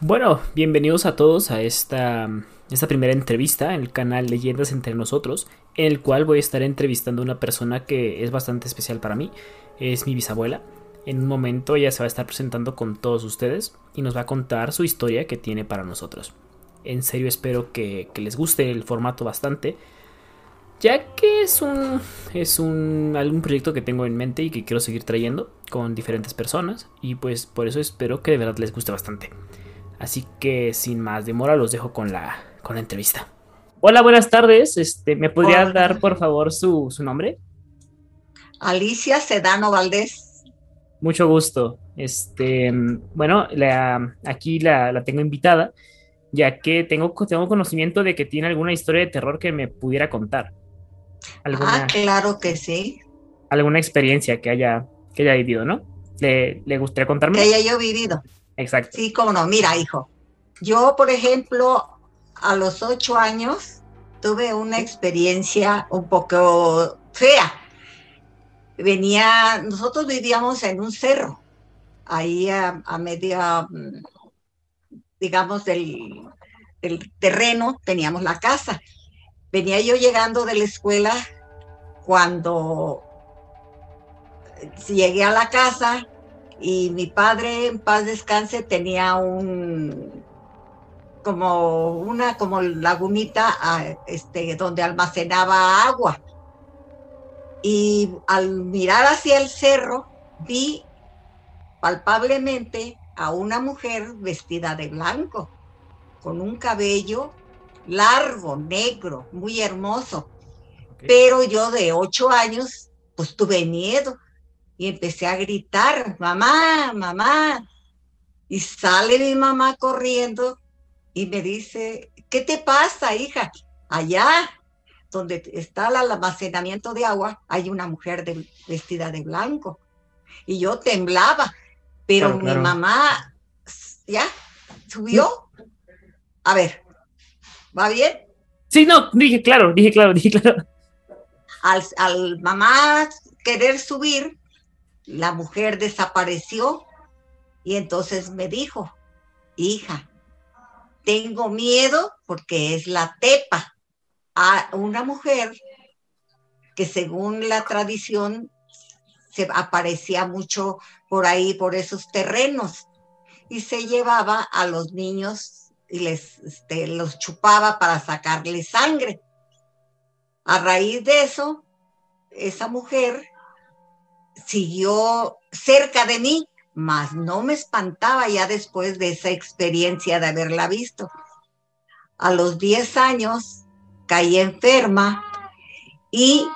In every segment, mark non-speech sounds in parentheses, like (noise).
Bueno, bienvenidos a todos a esta, primera entrevista en el canal Leyendas entre nosotros, en el cual voy a estar entrevistando a una persona que es bastante especial para mí, es mi bisabuela. En un momento ella se va a estar presentando con todos ustedes y nos va a contar su historia que tiene para nosotros. En serio espero que, que les guste el formato bastante, ya que es un es un algún proyecto que tengo en mente y que quiero seguir trayendo con diferentes personas y pues por eso espero que de verdad les guste bastante. Así que sin más demora los dejo con la, con la entrevista. Hola, buenas tardes. Este, ¿Me podría Hola. dar por favor su, su nombre? Alicia Sedano Valdés. Mucho gusto. Este, bueno, la- aquí la, la tengo invitada, ya que tengo, tengo conocimiento de que tiene alguna historia de terror que me pudiera contar. Alguna, Ah, claro que sí. alguna experiencia que haya, que haya vivido, ¿no? ¿Le, le gustaría contarme? Que haya yo vivido. Exacto. Sí, cómo no. Mira, hijo. Yo, por ejemplo, a los ocho años tuve una experiencia un poco fea. Venía, nosotros vivíamos en un cerro, ahí a, a media, mm, digamos, del, del terreno teníamos la casa. Venía yo llegando de la escuela cuando llegué a la casa y mi padre, en paz descanse, tenía un como una como lagunita este, donde almacenaba agua. Y al mirar hacia el cerro, vi palpablemente a una mujer vestida de blanco, con un cabello largo, negro, muy hermoso. Pero yo de ocho años, pues tuve miedo y empecé a gritar, mamá, mamá. Y sale mi mamá corriendo y me dice, ¿qué te pasa, hija? Allá donde está el almacenamiento de agua, hay una mujer de- vestida de blanco. Y yo temblaba, pero Claro, claro. mi mamá ya subió. A ver, ¿va bien? Sí, no, dije claro, dije claro, dije claro. al, al mamá querer subir, la mujer desapareció y entonces me dijo, hija, tengo miedo porque es la tepa, a una mujer que según la tradición se aparecía mucho por ahí, por esos terrenos, y se llevaba a los niños y les este, los chupaba para sacarles sangre. A raíz de eso, esa mujer siguió cerca de mí, mas no me espantaba ya después de esa experiencia de haberla visto. A los 10 años caí enferma y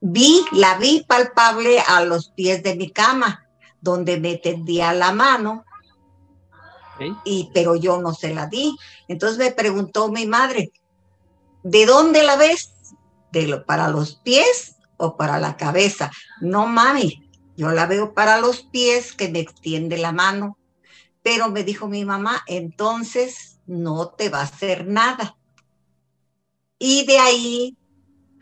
vi, la vi palpable a los pies de mi cama, donde me tendía la mano, y, pero yo no se la di. Entonces me preguntó mi madre, ¿de dónde la ves? ¿De lo, ¿Para los pies o para la cabeza? No, mami, yo la veo para los pies que me extiende la mano. Pero me dijo mi mamá, entonces no te va a hacer nada. Y de ahí,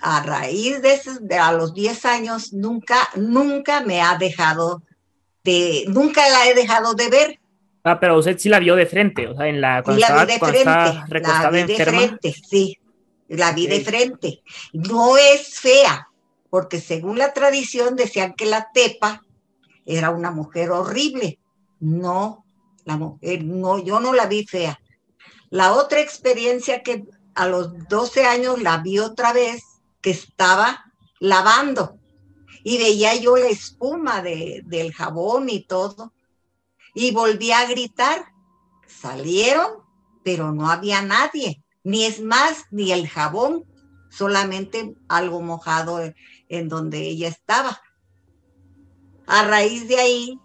a raíz de, esos- de a los 10 años, nunca, nunca me ha dejado de, nunca la he dejado de ver. Ah, pero usted sí la vio de frente, o sea, en la Sí, la vi de frente, la recostada vi de enferma. frente, sí, la vi de frente. No es fea, porque según la tradición decían que la tepa era una mujer horrible. No, la mujer, no, yo no la vi fea. La otra experiencia que a los 12 años la vi otra vez, que estaba lavando y veía yo la espuma de, del jabón y todo. Y volví a gritar. Salieron, pero no había nadie, ni es más, ni el jabón, solamente algo mojado en, donde ella estaba. A raíz de ahí,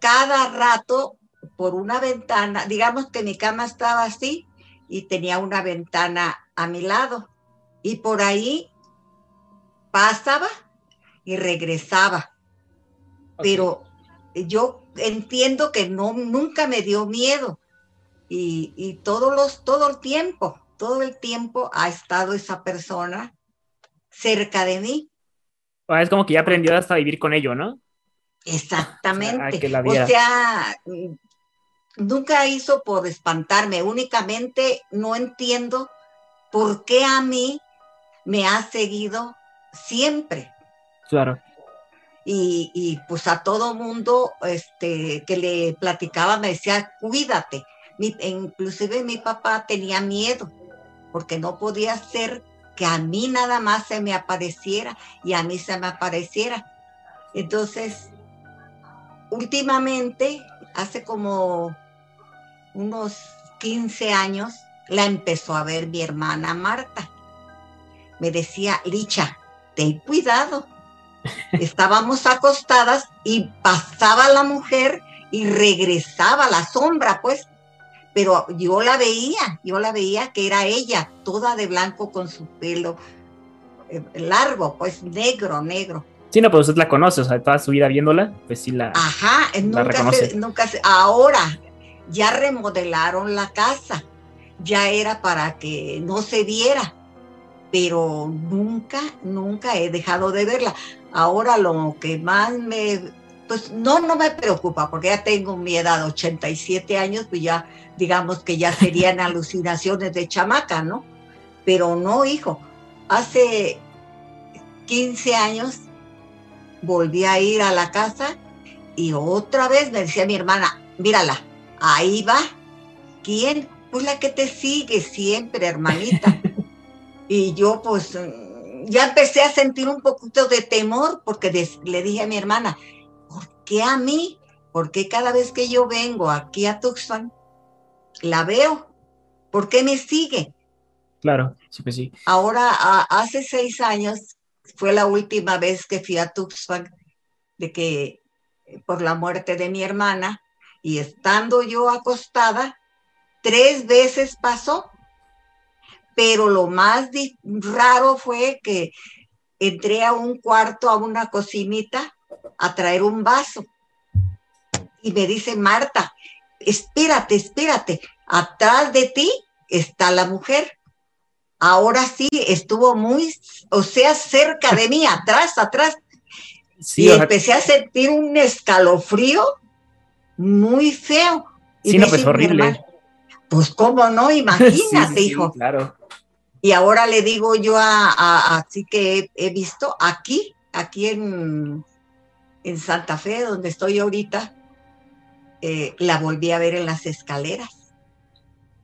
cada rato por una ventana, digamos que mi cama estaba así y tenía una ventana a mi lado y por ahí pasaba y regresaba. Pero yo entiendo que no, nunca me dio miedo y, y todos los, todo el tiempo, todo el tiempo ha estado esa persona cerca de mí. Ah, Es como que ya aprendió hasta a vivir con ello, ¿no? Exactamente. Ah, o sea, mm, nunca hizo por espantarme, únicamente no entiendo por qué a mí me ha seguido siempre. Claro. Y, y pues a todo mundo este, que le platicaba me decía, cuídate. Mi, inclusive mi papá tenía miedo porque no podía ser que a mí nada más se me apareciera y a mí se me apareciera. Entonces, últimamente, hace como unos 15 años, la empezó a ver mi hermana Marta. Me decía, Licha, ten cuidado. (laughs) Estábamos acostadas y pasaba la mujer y regresaba la sombra, pues, pero yo la veía, yo la veía que era ella, toda de blanco con su pelo eh, largo, pues negro, negro. Sí, no, pero usted la conoce, o sea, toda su vida viéndola, pues sí la. Ajá, nunca, se, nunca se, ahora ya remodelaron la casa, ya era para que no se viera, pero nunca, nunca he dejado de verla. Ahora lo que más me, pues no, no me preocupa, porque ya tengo mi edad, 87 años, pues ya digamos que ya serían (laughs) alucinaciones de chamaca, ¿no? Pero no, hijo, hace 15 años volví a ir a la casa y otra vez me decía mi hermana, mírala, ahí va. ¿Quién? Pues la que te sigue siempre, hermanita. (laughs) y yo pues ya empecé a sentir un poquito de temor porque le dije a mi hermana, ¿por qué a mí? ¿Por qué cada vez que yo vengo aquí a Tucson la veo. ¿Por qué me sigue? Claro, sí que sí. Ahora, hace seis años fue la última vez que fui a Tuxpan de que por la muerte de mi hermana y estando yo acostada, tres veces pasó. Pero lo más raro fue que entré a un cuarto, a una cocinita, a traer un vaso. Y me dice, Marta, espérate, espérate, atrás de ti está la mujer. Ahora sí, estuvo muy, o sea, cerca de mí, atrás, atrás. y empecé a sentir un escalofrío muy feo. Y sí, no, pues horrible. pues cómo no, (laughs) imagínate, hijo. claro. Y ahora le digo yo a, así que he, visto aquí, aquí en, en Santa Fe, donde estoy ahorita, eh, la volví a ver en las escaleras.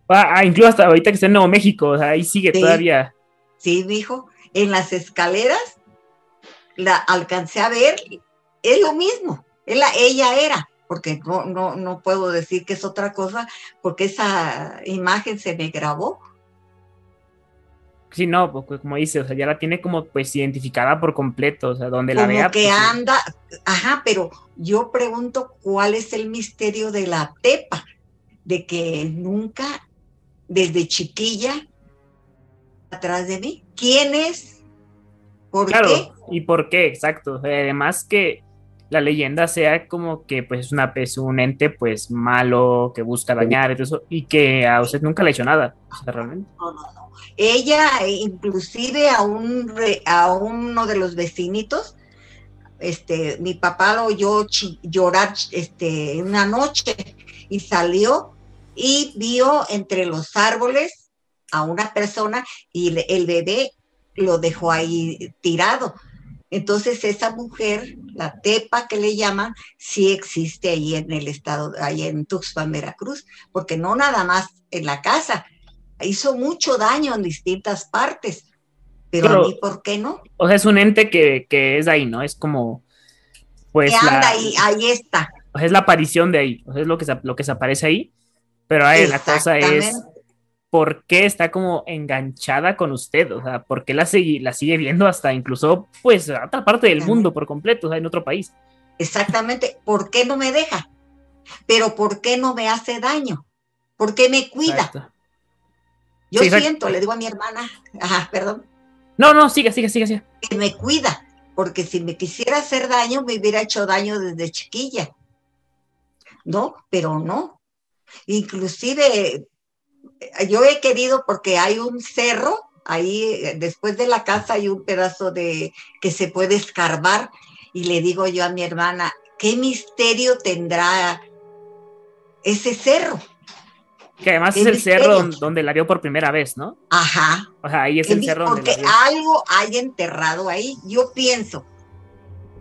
Ah, ah, incluso hasta ahorita que está en Nuevo México, o sea, ahí sigue todavía. Sí, dijo, en las escaleras la alcancé a ver, es lo mismo, ella era, porque no, no, no puedo decir que es otra cosa, porque esa imagen se me grabó. Sí, no, porque como dice, o sea, ya la tiene como pues identificada por completo, o sea, donde la vea. que pues, anda, ajá, pero yo pregunto cuál es el misterio de la tepa, de que nunca, desde chiquilla, atrás de mí, ¿quién es? ¿Por claro, qué? ¿Y por qué? Exacto. Además que la leyenda sea como que pues es una es un ente pues malo que busca dañar y, todo eso, y que a usted nunca le ha hecho nada, o sea, realmente. No, no, no. Ella, inclusive a, un a uno de los vecinitos, este, mi papá lo oyó llorar este, una noche y salió y vio entre los árboles a una persona y el bebé lo dejó ahí tirado. Entonces esa mujer, la tepa que le llaman, sí existe ahí en el estado, ahí en Tuxpan, Veracruz, porque no nada más en la casa, hizo mucho daño en distintas partes. Pero, a mí, ¿por qué no? O sea, es un ente que, es ahí, ¿no? Es como, pues... Que anda ahí, ahí está. O sea, es la aparición de ahí, o sea, es lo que se, lo que se aparece ahí, pero ahí la cosa es, ¿por qué está como enganchada con usted? O sea, ¿por qué la sigue, la sigue viendo hasta incluso, pues, a otra parte del mundo por completo, o sea, en otro país? Exactamente, ¿por qué no me deja? Pero ¿por qué no me hace daño? ¿Por qué me cuida? Yo siento, le digo a mi hermana, ajá, perdón. No, no, sigue, sigue, sigue, sigue. Que me cuida, porque si me quisiera hacer daño, me hubiera hecho daño desde chiquilla. ¿No? Pero no. Inclusive, eh, yo he querido, porque hay un cerro, ahí eh, después de la casa hay un pedazo de que se puede escarbar, y le digo yo a mi hermana, ¿qué misterio tendrá ese cerro. Que además es el cerro donde la vio por primera vez, ¿no? Ajá. O sea, ahí es el cerro donde Porque algo hay enterrado ahí, yo pienso.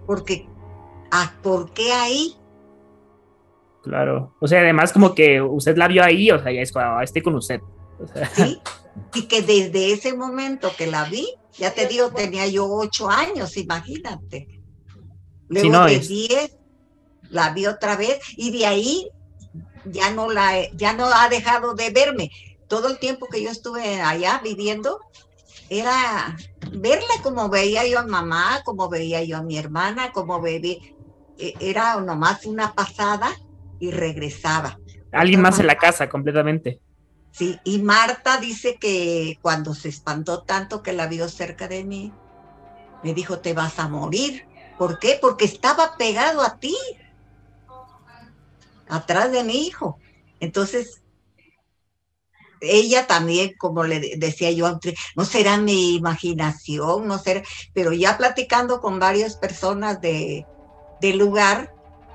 Porque, ah, ¿por qué ahí? Claro. O sea, además como que usted la vio ahí, o sea, ya es cuando estoy con usted. Sí, (laughs) y que desde ese momento que la vi, ya te digo, tenía yo ocho años, imagínate. Luego de diez, la vi otra vez y de ahí ya no la ya no ha dejado de verme. Todo el tiempo que yo estuve allá viviendo era verla como veía yo a mamá, como veía yo a mi hermana, como veía e, era nomás una pasada y regresaba. Alguien más en la casa completamente. Sí, y Marta dice que cuando se espantó tanto que la vio cerca de mí, me dijo, te vas a morir. ¿Por qué? Porque estaba pegado a ti, atrás de mi hijo. Entonces, ella también, como le decía yo, no será mi imaginación, no será, pero ya platicando con varias personas de, del lugar,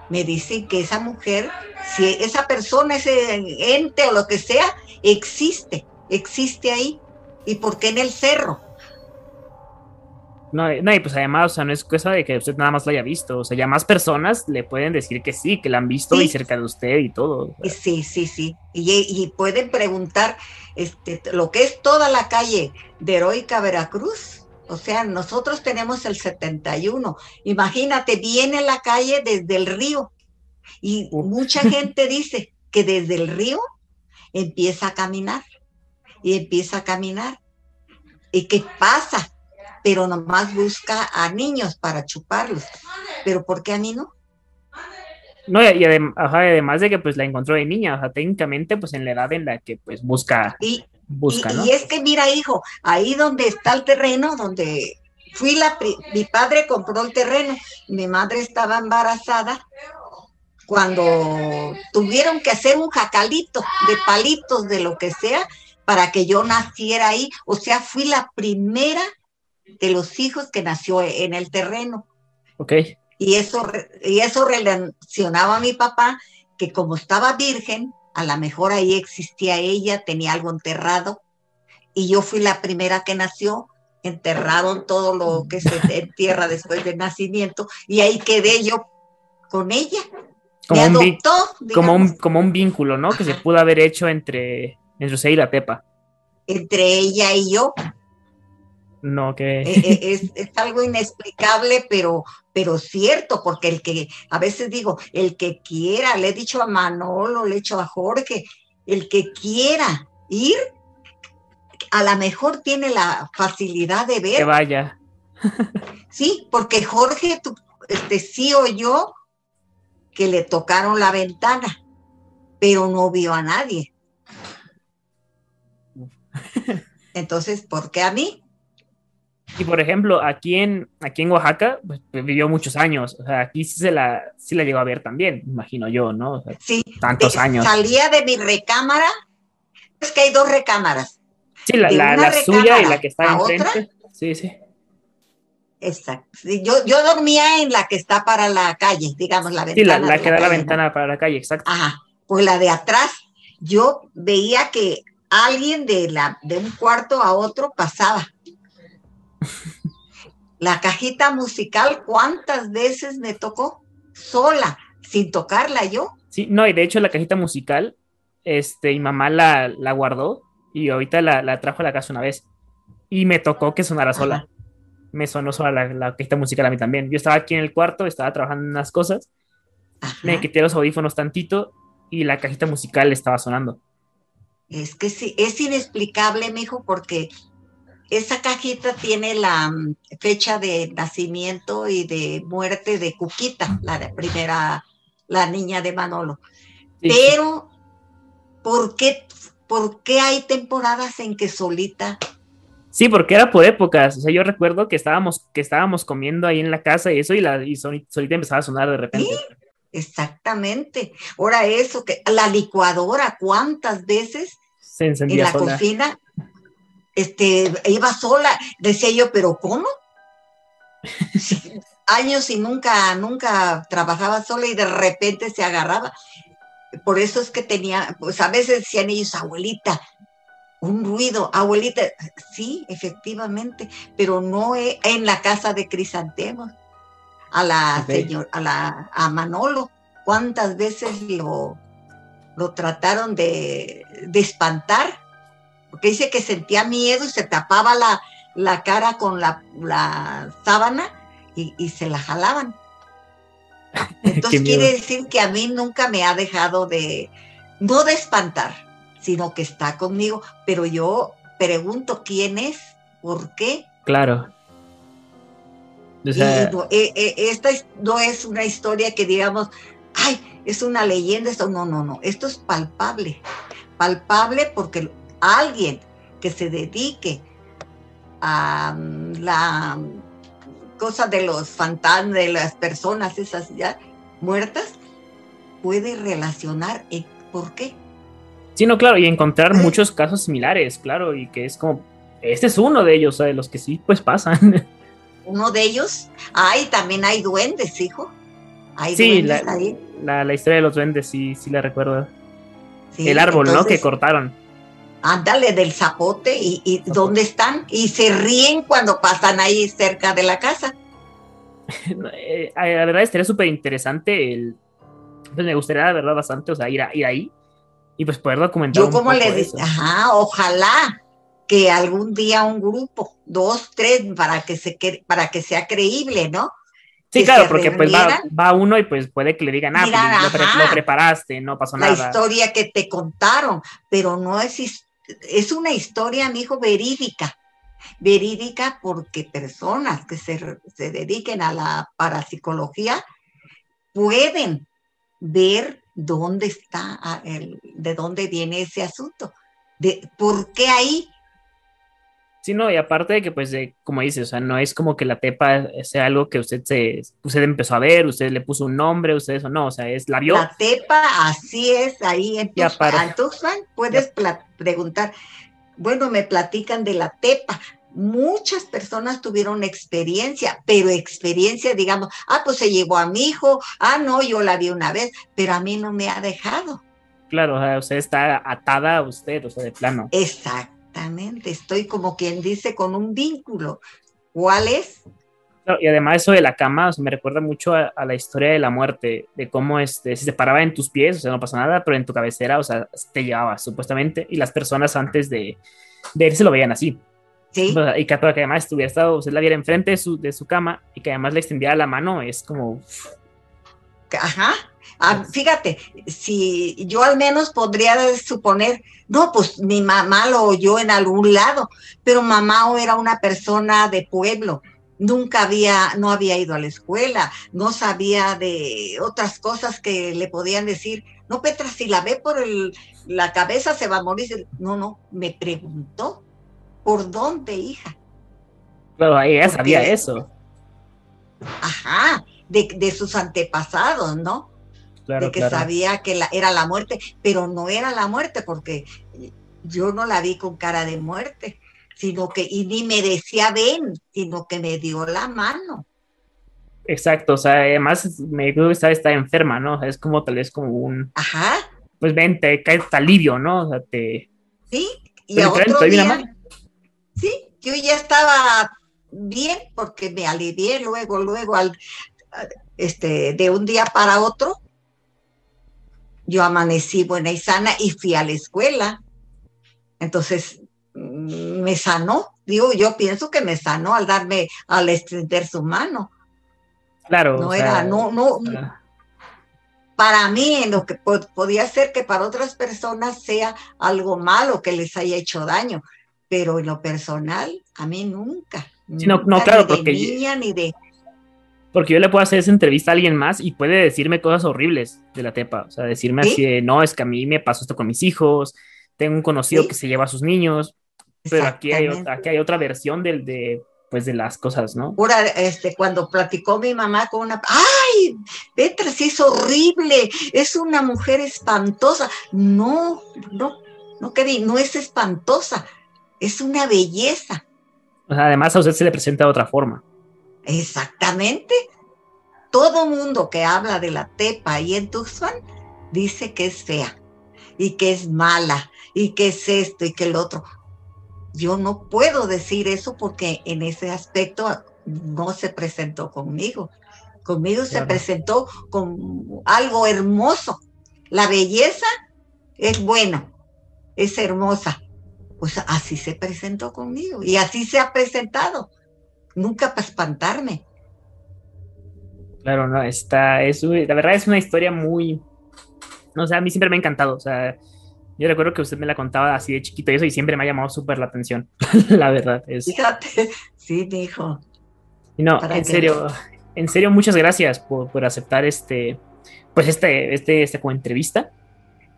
me dicen que esa mujer, si esa persona, ese ente o lo que sea, existe, existe ahí. ¿Y por qué en el cerro? No, no, y pues además, o sea, no es cosa de que usted nada más la haya visto, o sea, ya más personas le pueden decir que sí, que la han visto y cerca de usted y todo. Sí, sí, sí. Y, pueden preguntar este, lo que es toda la calle de Heroica Veracruz. O sea, nosotros tenemos el 71. Imagínate, viene la calle desde el río. Y mucha gente dice que desde el río empieza a caminar y empieza a caminar. ¿Y qué pasa? Pero nomás busca a niños para chuparlos. ¿Pero por qué a mí no? No, y además de que pues la encontró de niña, o sea, técnicamente pues en la edad en la que pues busca. Y, busca, y, es que mira, hijo, ahí donde está el terreno, donde fui la, mi padre compró el terreno, mi madre estaba embarazada cuando tuvieron que hacer un jacalito de palitos, de lo que sea, para que yo naciera ahí. O sea, fui la primera de los hijos que nació en el terreno. Ok. Y eso, y eso relacionaba a mi papá, que como estaba virgen, a lo mejor ahí existía ella, tenía algo enterrado, y yo fui la primera que nació, enterraron todo lo que se (laughs) entierra después del nacimiento, y ahí quedé yo con ella como, un, como, un, como un vínculo, ¿no? Que se pudo haber hecho entre, entre usted y la Tepa. Entre ella y yo. No, que... E, e, es, es, algo inexplicable, pero, pero cierto, porque el que, a veces digo, el que quiera, le he dicho a Manolo, le he dicho a Jorge, el que quiera ir, a lo mejor tiene la facilidad de ver. Que vaya. Sí, porque Jorge, tú, este, sí o yo, que le tocaron la ventana, pero no vio a nadie. Entonces, ¿por qué a mí? Y por ejemplo, aquí en, aquí en Oaxaca pues, vivió muchos años. O sea, aquí sí, se la, sí la llegó a ver también, imagino yo, ¿no? sí. Tantos años. Salía de mi recámara. Es que hay dos recámaras. Sí, la, la, suya y la que está enfrente. Sí, sí. Exacto. Yo, yo dormía en la que está para la calle, digamos, la ventana. Sí, la, que da la ventana para la calle, exacto. Ajá. Pues la de atrás, yo veía que alguien de, la, de un cuarto a otro pasaba. La cajita musical, ¿cuántas veces me tocó? Sola, sin tocarla yo. Sí, no, y de hecho la cajita musical, este, mi mamá la, la guardó y ahorita la, la, trajo a la casa una vez. Y me tocó que sonara sola me sonó sola la, la orquesta musical a mí también. Yo estaba aquí en el cuarto, estaba trabajando en unas cosas, me quité los audífonos tantito y la cajita musical estaba sonando. Es que sí, es inexplicable, mijo, porque esa cajita tiene la mm, fecha de nacimiento y de muerte de Cuquita, la primera, la niña de Manolo. Pero, ¿por qué, ¿por qué hay temporadas en que solita Sí, porque era por épocas. O sea, yo recuerdo que estábamos, que estábamos comiendo ahí en la casa y eso, y la y solita empezaba a sonar de repente. Sí, exactamente. Ahora eso, que la licuadora, ¿cuántas veces se en la cocina? Este, iba sola, decía yo, pero ¿cómo? (laughs) años y nunca, nunca trabajaba sola y de repente se agarraba. por eso es que tenía, pues a veces decían ellos, abuelita, un ruido, abuelita, sí, efectivamente, pero no en la casa de Crisantemos, a la señor, a la a Manolo, cuántas veces lo, lo trataron de, espantar, porque dice que sentía miedo y se tapaba la, la cara con la, la sábana y, y, se la jalaban. (laughs) Entonces quiere decir que a mí nunca me ha dejado de, no de espantar, sino que está conmigo, pero yo pregunto quién es, por qué. Claro. Eh, eh, esta no es una historia que digamos, ay, es una leyenda, esto no, no, no, esto es palpable, palpable porque alguien que se dedique a mm, la cosa de los fantasmas, de las personas esas ya muertas, puede relacionar por qué. Sí, no, claro, y encontrar muchos casos similares, claro, y que es como, este es uno de ellos, de los que sí, pues pasan. (laughs) Uno de ellos, ay, también hay duendes, hijo. Hay sí, duendes la, ahí. La, historia de los duendes, sí, sí la recuerdo. El árbol, ¿no? Que cortaron. Ándale, del zapote, y, dónde están, y se ríen cuando pasan ahí cerca de la casa. (laughs) Eh, la verdad estaría súper interesante el... Pues me gustaría, la verdad, bastante, o sea, ir, ir ahí y pues poder documentar. Yo como le dije, ajá, ojalá que algún día un grupo, dos, tres, para que, se, para que sea creíble, ¿no? Sí, claro, porque pues va, uno y pues puede que le digan, ah, pues, lo, preparaste, no pasó nada. La historia que te contaron, pero no es, es una historia, mi hijo, verídica. Verídica porque personas que se, se dediquen a la parapsicología pueden ver dónde está, ah, el, de dónde viene ese asunto, de por qué ahí. Sí, no, y aparte de que, pues, como dice, o sea, no es como que la tepa sea algo que usted se, usted empezó a ver, usted le puso un nombre, usted eso, no, o sea, es la vio. La tepa, así es, ahí en Tuxpan, puedes preguntar, bueno, me platican de la tepa, muchas personas tuvieron experiencia, pero experiencia, digamos, ah, pues se llevó a mi hijo, ah, no, yo la vi una vez, pero a mí no me ha dejado. Claro, o sea, usted está atada a usted, o sea, de plano. Exactamente, estoy como quien dice con un vínculo. ¿Cuál es? y además eso de la cama, o sea, me recuerda mucho a, la historia de la muerte, de cómo este, si se paraba en tus pies, o sea, no pasa nada, pero en tu cabecera, o sea, te llevaba supuestamente, y las personas antes de, de irse lo veían así. Y que, además estuviera estado, usted la viera enfrente de su, de su cama y que además le extendiera la mano, es como. Ajá. Ah, fíjate, si yo al menos podría suponer, no, pues mi mamá lo oyó en algún lado, pero mamá era una persona de pueblo, nunca había, no había ido a la escuela, no sabía de otras cosas que le podían decir, no, Petra, si la ve por el, la cabeza se va a morir. No, no, me preguntó ¿Por dónde, hija? Claro, ella sabía eso. Ajá, de, sus antepasados, ¿no? Claro, de que sabía que era la muerte, pero no era la muerte porque yo no la vi con cara de muerte, sino que, y ni me decía ven, sino que me dio la mano. Exacto, o sea, además me dijo que está enferma, ¿no? es como tal vez como un... Ajá. Pues ven, te cae alivio, ¿no? O sea, te... Sí, y a otro día, Sí, yo ya estaba bien porque me alivié luego, luego, al, este, de un día para otro. Yo amanecí buena y sana y fui a la escuela. Entonces, mm, me sanó. Digo, yo pienso que me sanó al darme, al extender su mano. Claro. No era, no, no. Para mí, en lo que podía ser que para otras personas sea algo malo que les haya hecho daño, pero en lo personal, a mí nunca. no, claro, porque. niña ni de. Porque yo le puedo hacer esa entrevista a alguien más y puede decirme cosas horribles de la tepa. O sea, decirme así no, es que a mí me pasó esto con mis hijos, tengo un conocido que se lleva a sus niños, pero aquí hay, aquí hay otra versión del, de, pues, de las cosas, ¿no? Pura, este, cuando platicó mi mamá con una, ¡ay! Petra, sí es horrible, es una mujer espantosa. No, no, no, no es espantosa, es una belleza. además a usted se le presenta de otra forma. Exactamente. Todo mundo que habla de la tepa y en Tuxpan dice que es fea y que es mala y que es esto y que el otro. Yo no puedo decir eso porque en ese aspecto no se presentó conmigo. Conmigo se presentó con algo hermoso. La belleza es buena, es hermosa. Pues así se presentó conmigo y así se ha presentado. Nunca para espantarme. Claro, no, está, es, la verdad es una historia muy, o sea, a mí siempre me ha encantado, o sea, yo recuerdo que usted me la contaba así de chiquito y eso y siempre me ha llamado súper la atención, (laughs) la verdad. Es... Fíjate, (laughs) sí, dijo. No, en serio, en serio, muchas gracias por, por aceptar este, pues este, este, esta como entrevista.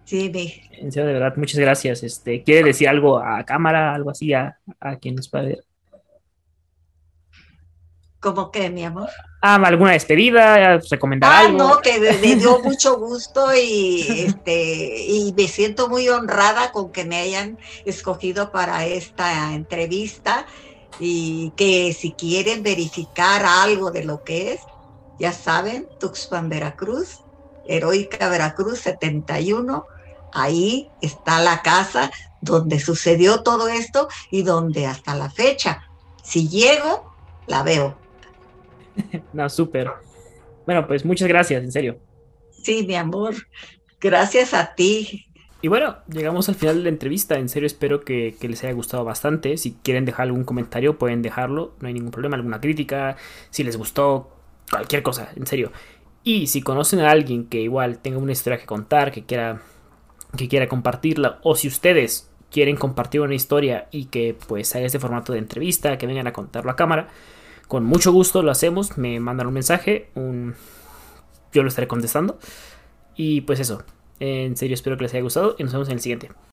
Sí, mi. En serio, de verdad, muchas gracias. Este, ¿quiere decir algo a cámara, algo así a, a quien nos va a ver? ¿Cómo que, mi amor? Ah, alguna despedida, recomendar ah, algo. no, que me, dio mucho gusto y este y me siento muy honrada con que me hayan escogido para esta entrevista y que si quieren verificar algo de lo que es, ya saben, Tuxpan, Veracruz, Heroica Veracruz 71, ahí está la casa donde sucedió todo esto y donde hasta la fecha, si llego, la veo. (laughs) no, súper. Bueno, pues muchas gracias, en serio. Sí, mi amor. Gracias a ti. Y bueno, llegamos al final de la entrevista. En serio, espero que, les haya gustado bastante. Si quieren dejar algún comentario, pueden dejarlo. No hay ningún problema, alguna crítica. Si les gustó, cualquier cosa, en serio. Y si conocen a alguien que igual tenga una historia que contar, que quiera, que quiera compartirla, o si ustedes quieren compartir una historia y que pues haga este formato de entrevista, que vengan a contarlo a cámara, con mucho gusto lo hacemos, me mandan un mensaje, un... yo lo estaré contestando. Y pues eso, en serio espero que les haya gustado y nos vemos en el siguiente.